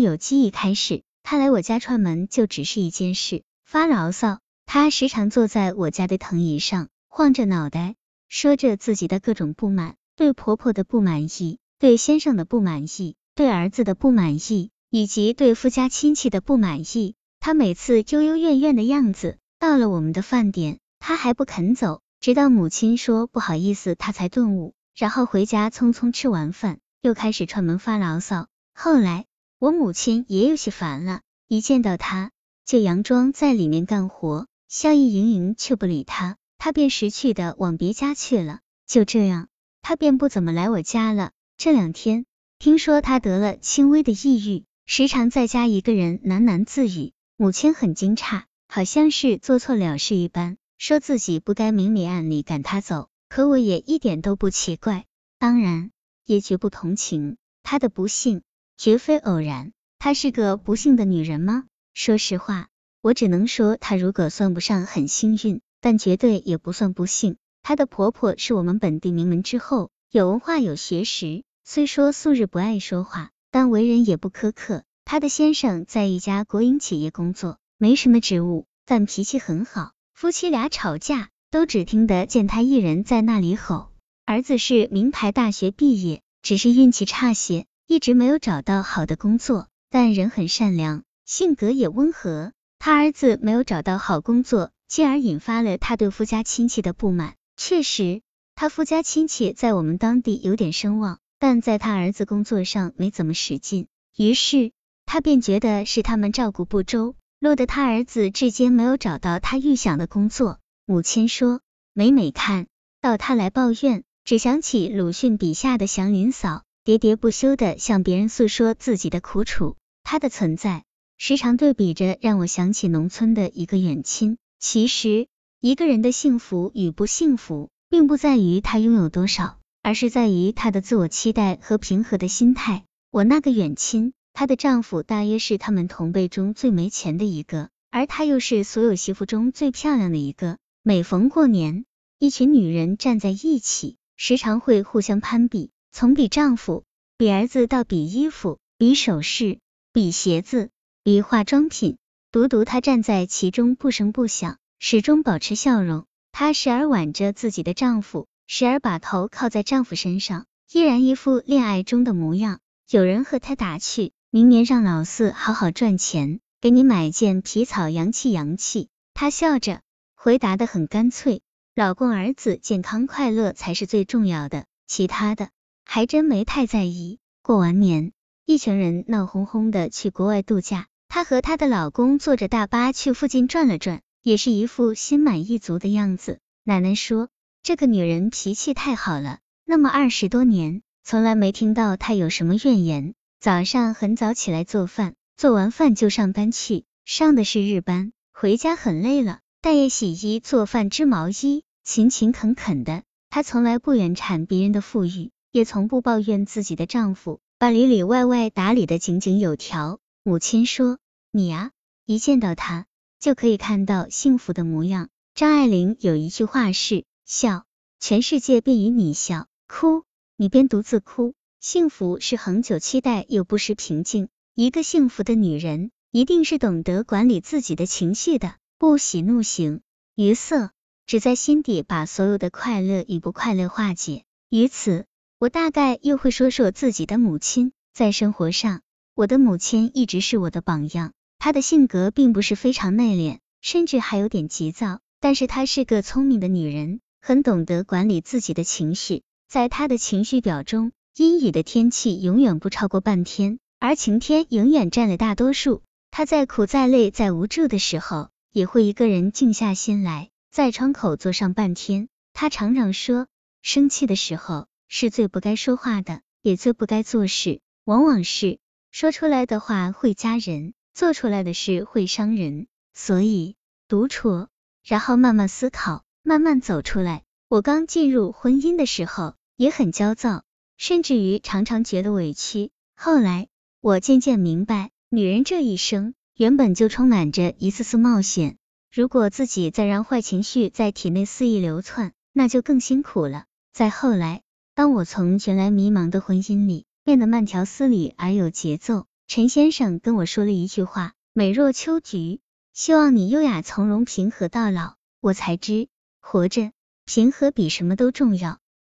有记忆开始，他来我家串门就只是一件事，发牢骚。他时常坐在我家的藤椅上，晃着脑袋，说着自己的各种不满，对婆婆的不满意，对先生的不满意，对儿子的不满意，以及对夫家亲戚的不满意。他每次幽幽怨怨的样子，到了我们的饭点，他还不肯走，直到母亲说不好意思，他才顿悟，然后回家匆匆吃完饭，又开始串门发牢骚。后来。我母亲也有些烦了，一见到他就佯装在里面干活，笑意盈盈，却不理他，他便识趣的往别家去了。就这样，他便不怎么来我家了。这两天听说他得了轻微的抑郁，时常在家一个人喃喃自语。母亲很惊诧，好像是做错了事一般，说自己不该明里暗里赶他走。可我也一点都不奇怪，当然也绝不同情他的不幸。绝非偶然，她是个不幸的女人吗？说实话，我只能说她如果算不上很幸运，但绝对也不算不幸。她的婆婆是我们本地名门之后，有文化有学识，虽说素日不爱说话，但为人也不苛刻。她的先生在一家国营企业工作，没什么职务，但脾气很好。夫妻俩吵架，都只听得见他一人在那里吼。儿子是名牌大学毕业，只是运气差些。一直没有找到好的工作，但人很善良，性格也温和。他儿子没有找到好工作，进而引发了他对夫家亲戚的不满。确实，他夫家亲戚在我们当地有点声望，但在他儿子工作上没怎么使劲，于是他便觉得是他们照顾不周，落得他儿子至今没有找到他预想的工作。母亲说，每每看到他来抱怨，只想起鲁迅笔下的祥林嫂。喋喋不休的向别人诉说自己的苦楚，他的存在时常对比着让我想起农村的一个远亲。其实，一个人的幸福与不幸福，并不在于他拥有多少，而是在于他的自我期待和平和的心态。我那个远亲，她的丈夫大约是他们同辈中最没钱的一个，而她又是所有媳妇中最漂亮的一个。每逢过年，一群女人站在一起，时常会互相攀比。从比丈夫、比儿子到比衣服、比首饰、比鞋子、比化妆品，独独她站在其中不声不响，始终保持笑容。她时而挽着自己的丈夫，时而把头靠在丈夫身上，依然一副恋爱中的模样。有人和她打趣：“明年让老四好好赚钱，给你买件皮草，洋气洋气。”她笑着回答的很干脆：“老公儿子健康快乐才是最重要的，其他的。”还真没太在意。过完年，一群人闹哄哄的去国外度假。她和她的老公坐着大巴去附近转了转，也是一副心满意足的样子。奶奶说，这个女人脾气太好了，那么二十多年，从来没听到她有什么怨言。早上很早起来做饭，做完饭就上班去，上的是日班，回家很累了，但也洗衣做饭织毛衣，勤勤恳恳的。她从来不远产别人的富裕。也从不抱怨自己的丈夫把里里外外打理的井井有条。母亲说：“你呀，一见到他就可以看到幸福的模样。”张爱玲有一句话是：“笑，全世界便与你笑；哭，你便独自哭。”幸福是恒久期待又不失平静。一个幸福的女人，一定是懂得管理自己的情绪的，不喜怒形于色，只在心底把所有的快乐与不快乐化解。于此。我大概又会说说自己的母亲，在生活上，我的母亲一直是我的榜样。她的性格并不是非常内敛，甚至还有点急躁，但是她是个聪明的女人，很懂得管理自己的情绪。在她的情绪表中，阴雨的天气永远不超过半天，而晴天永远占了大多数。她再苦再累再无助的时候，也会一个人静下心来，在窗口坐上半天。她常常说，生气的时候。是最不该说话的，也最不该做事。往往是说出来的话会加人，做出来的事会伤人。所以独处，然后慢慢思考，慢慢走出来。我刚进入婚姻的时候也很焦躁，甚至于常常觉得委屈。后来我渐渐明白，女人这一生原本就充满着一次次冒险。如果自己再让坏情绪在体内肆意流窜，那就更辛苦了。再后来。当我从前来迷茫的婚姻里变得慢条斯理而有节奏，陈先生跟我说了一句话：美若秋菊，希望你优雅从容、平和到老。我才知，活着平和比什么都重要。